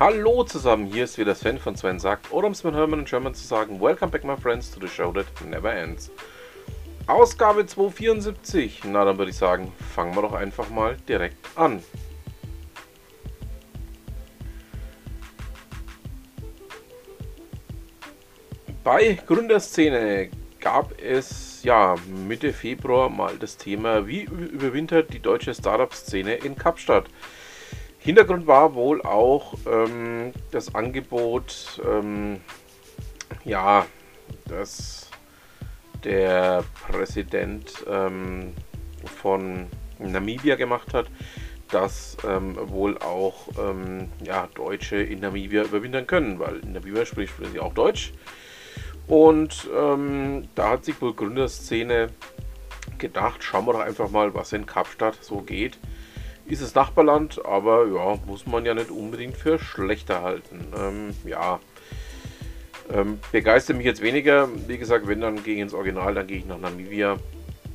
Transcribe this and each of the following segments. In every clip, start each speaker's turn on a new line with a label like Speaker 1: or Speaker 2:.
Speaker 1: Hallo zusammen, hier ist wieder Sven von Sven sagt, oder um es mit Hermann in German zu sagen, Welcome back my friends to the show that never ends. Ausgabe 274, na dann würde ich sagen, fangen wir doch einfach mal direkt an. Bei Gründerszene gab es ja Mitte Februar mal das Thema, wie überwintert die deutsche Startup-Szene in Kapstadt. Hintergrund war wohl auch ähm, das Angebot, ähm, ja, dass der Präsident ähm, von Namibia gemacht hat, dass ähm, wohl auch ähm, ja, Deutsche in Namibia überwintern können, weil in Namibia spricht sie auch Deutsch. Und ähm, da hat sich wohl Gründerszene gedacht, schauen wir doch einfach mal, was in Kapstadt so geht ist es Nachbarland, aber ja, muss man ja nicht unbedingt für schlechter halten. Ähm, ja, ähm, begeistert mich jetzt weniger. Wie gesagt, wenn dann ich ins Original, dann gehe ich nach Namibia.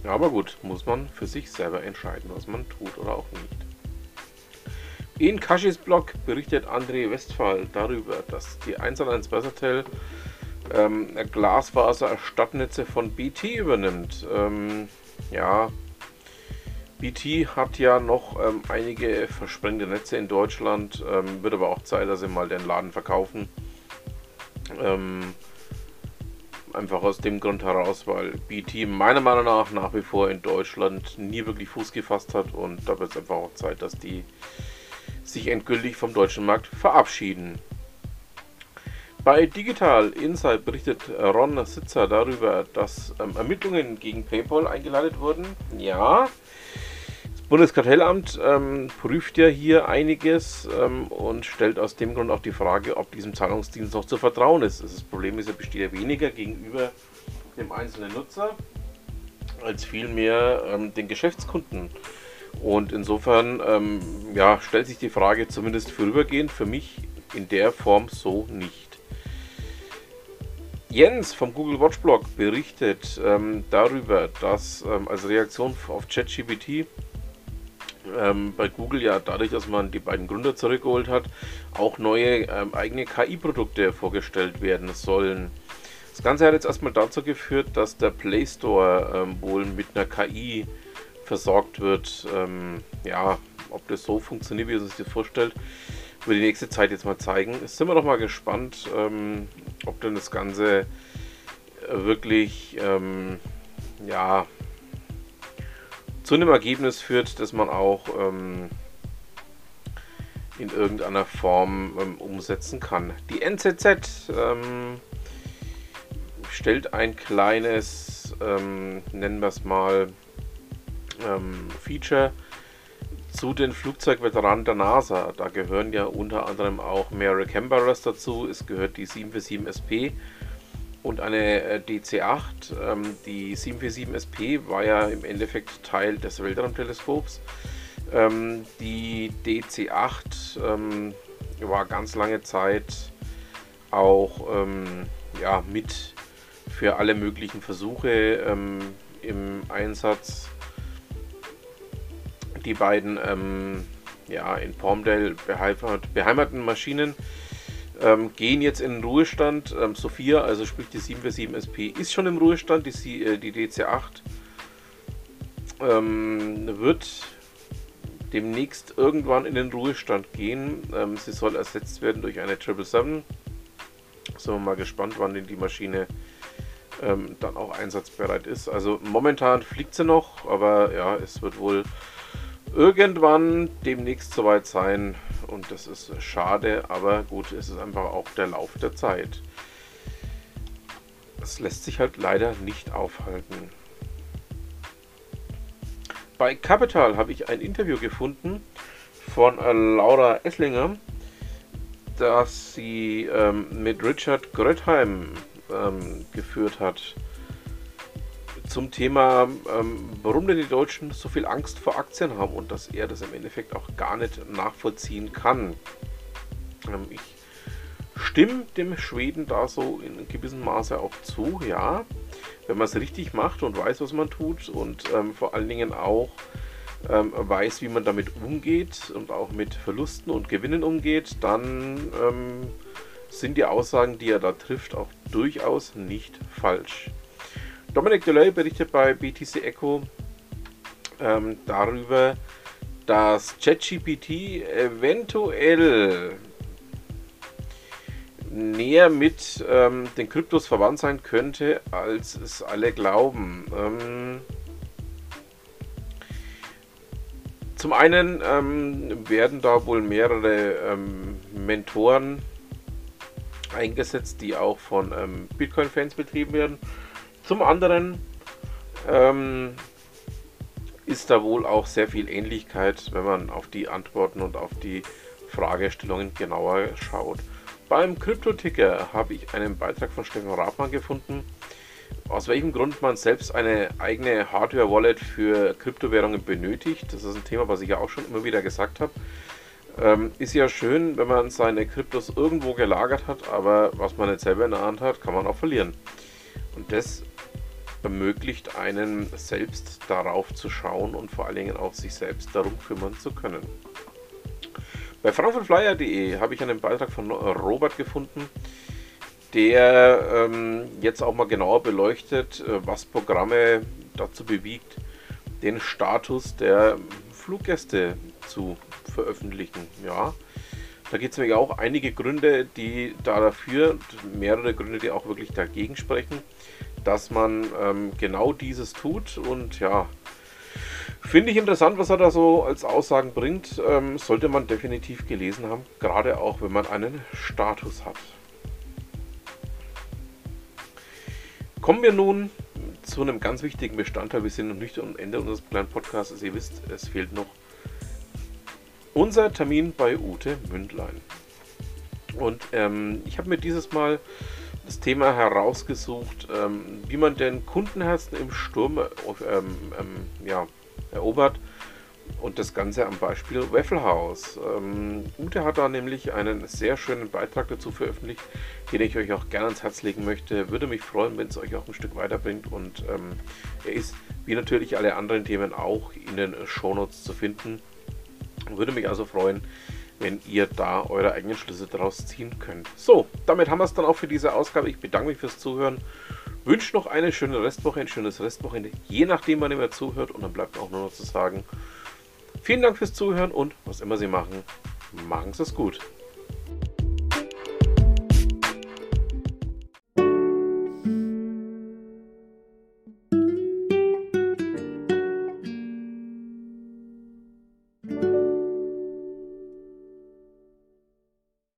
Speaker 1: Aber gut, muss man für sich selber entscheiden, was man tut oder auch nicht. In Kashis Blog berichtet André Westphal darüber, dass die 1&1 Versatel ähm, Glasfaser-Stadtnetze von BT übernimmt. Ähm, ja, BT hat ja noch ähm, einige versprengte Netze in Deutschland, ähm, wird aber auch Zeit, dass sie mal den Laden verkaufen. Ähm, einfach aus dem Grund heraus, weil BT meiner Meinung nach nach wie vor in Deutschland nie wirklich Fuß gefasst hat und da wird es einfach auch Zeit, dass die sich endgültig vom deutschen Markt verabschieden. Bei Digital Insight berichtet Ron Sitzer darüber, dass ähm, Ermittlungen gegen PayPal eingeleitet wurden. Ja, Bundeskartellamt ähm, prüft ja hier einiges ähm, und stellt aus dem Grund auch die Frage, ob diesem Zahlungsdienst noch zu vertrauen ist. Das Problem ist, er besteht ja weniger gegenüber dem einzelnen Nutzer als vielmehr ähm, den Geschäftskunden. Und insofern ähm, ja, stellt sich die Frage zumindest vorübergehend für mich in der Form so nicht. Jens vom Google Watch Blog berichtet ähm, darüber, dass ähm, als Reaktion auf ChatGPT ähm, bei Google ja dadurch, dass man die beiden Gründer zurückgeholt hat, auch neue ähm, eigene KI-Produkte vorgestellt werden sollen. Das Ganze hat jetzt erstmal dazu geführt, dass der Play Store ähm, wohl mit einer KI versorgt wird. Ähm, ja, ob das so funktioniert, wie er sich das vorstellt, wird die nächste Zeit jetzt mal zeigen. Jetzt sind wir doch mal gespannt, ähm, ob denn das Ganze äh, wirklich ähm, ja, zu einem Ergebnis führt, das man auch ähm, in irgendeiner Form ähm, umsetzen kann. Die NZZ ähm, stellt ein kleines, ähm, nennen wir es mal, ähm, Feature zu den Flugzeugveteranen der NASA. Da gehören ja unter anderem auch Mary Camberas dazu. Es gehört die 747 SP und eine äh, DC-8. Ähm, die 747 SP war ja im Endeffekt Teil des Weltraumteleskops. Ähm, die DC-8 ähm, war ganz lange Zeit auch ja, mit für alle möglichen Versuche im Einsatz. Die beiden ähm, ja, in Palmdale beheimateten Maschinen ähm, gehen jetzt in den Ruhestand. Ähm, Sophia, also sprich die 747 SP, ist schon im Ruhestand, die, äh, die DC8 ähm, wird demnächst irgendwann in den Ruhestand gehen. Ähm, sie soll ersetzt werden durch eine 777. Sind wir mal gespannt, wann denn die Maschine ähm, dann auch einsatzbereit ist. Also momentan fliegt sie noch, aber ja, es wird wohl irgendwann demnächst soweit sein. Und das ist schade, aber gut, es ist einfach auch der Lauf der Zeit. Es lässt sich halt leider nicht aufhalten. Bei Capital habe ich ein Interview gefunden von äh, Laura Esslinger, das sie ähm, mit Richard Grötheim ähm, geführt hat zum Thema, ähm, warum denn die Deutschen so viel Angst vor Aktien haben und dass er das im Endeffekt auch gar nicht nachvollziehen kann. Ähm, ich stimme dem Schweden da so in gewissem Maße auch zu, ja. Wenn man es richtig macht und weiß, was man tut und ähm, vor allen Dingen auch ähm, weiß, wie man damit umgeht und auch mit Verlusten und Gewinnen umgeht, dann ähm, sind die Aussagen, die er da trifft, auch durchaus nicht falsch. Dominic Delay berichtet bei BTC Echo ähm, darüber, dass ChatGPT eventuell näher mit ähm, den Kryptos verwandt sein könnte, als es alle glauben. Ähm, zum einen ähm, werden da wohl mehrere ähm, Mentoren eingesetzt, die auch von ähm, Bitcoin-Fans betrieben werden. Zum anderen ähm, ist da wohl auch sehr viel Ähnlichkeit, wenn man auf die Antworten und auf die Fragestellungen genauer schaut. Beim Krypto-Ticker habe ich einen Beitrag von Steffen Rathmann gefunden, aus welchem Grund man selbst eine eigene Hardware-Wallet für Kryptowährungen benötigt. Das ist ein Thema, was ich ja auch schon immer wieder gesagt habe. Ähm, ist ja schön, wenn man seine Kryptos irgendwo gelagert hat, aber was man nicht selber in der Hand hat, kann man auch verlieren. Und das ermöglicht einen selbst darauf zu schauen und vor allen Dingen auch sich selbst darum kümmern zu können. Bei frankfurtflyer.de habe ich einen Beitrag von Robert gefunden, der ähm, jetzt auch mal genauer beleuchtet, äh, was Programme dazu bewegt, den Status der Fluggäste zu veröffentlichen. Ja, da gibt es nämlich auch einige Gründe, die da dafür, mehrere Gründe, die auch wirklich dagegen sprechen, dass man ähm, genau dieses tut. Und ja, finde ich interessant, was er da so als Aussagen bringt. Ähm, sollte man definitiv gelesen haben, gerade auch wenn man einen Status hat. Kommen wir nun zu einem ganz wichtigen Bestandteil. Wir sind noch nicht am Ende unseres kleinen Podcasts. Ihr wisst, es fehlt noch unser Termin bei Ute Mündlein. Und ähm, ich habe mir dieses Mal das Thema herausgesucht, ähm, wie man denn Kundenherzen im Sturm ähm, ähm, ja, erobert. Und das Ganze am Beispiel Waffle House. Ähm, Ute hat da nämlich einen sehr schönen Beitrag dazu veröffentlicht, den ich euch auch gerne ans Herz legen möchte. Würde mich freuen, wenn es euch auch ein Stück weiterbringt. Und ähm, er ist, wie natürlich alle anderen Themen, auch in den Shownotes zu finden. Würde mich also freuen, wenn ihr da eure eigenen Schlüsse daraus ziehen könnt. So, damit haben wir es dann auch für diese Ausgabe. Ich bedanke mich fürs Zuhören. Wünsche noch eine schöne Restwoche, ein schönes Restwochenende, je nachdem, wann ihr mir zuhört. Und dann bleibt auch nur noch zu sagen, vielen Dank fürs Zuhören und was immer Sie machen, machen Sie es gut.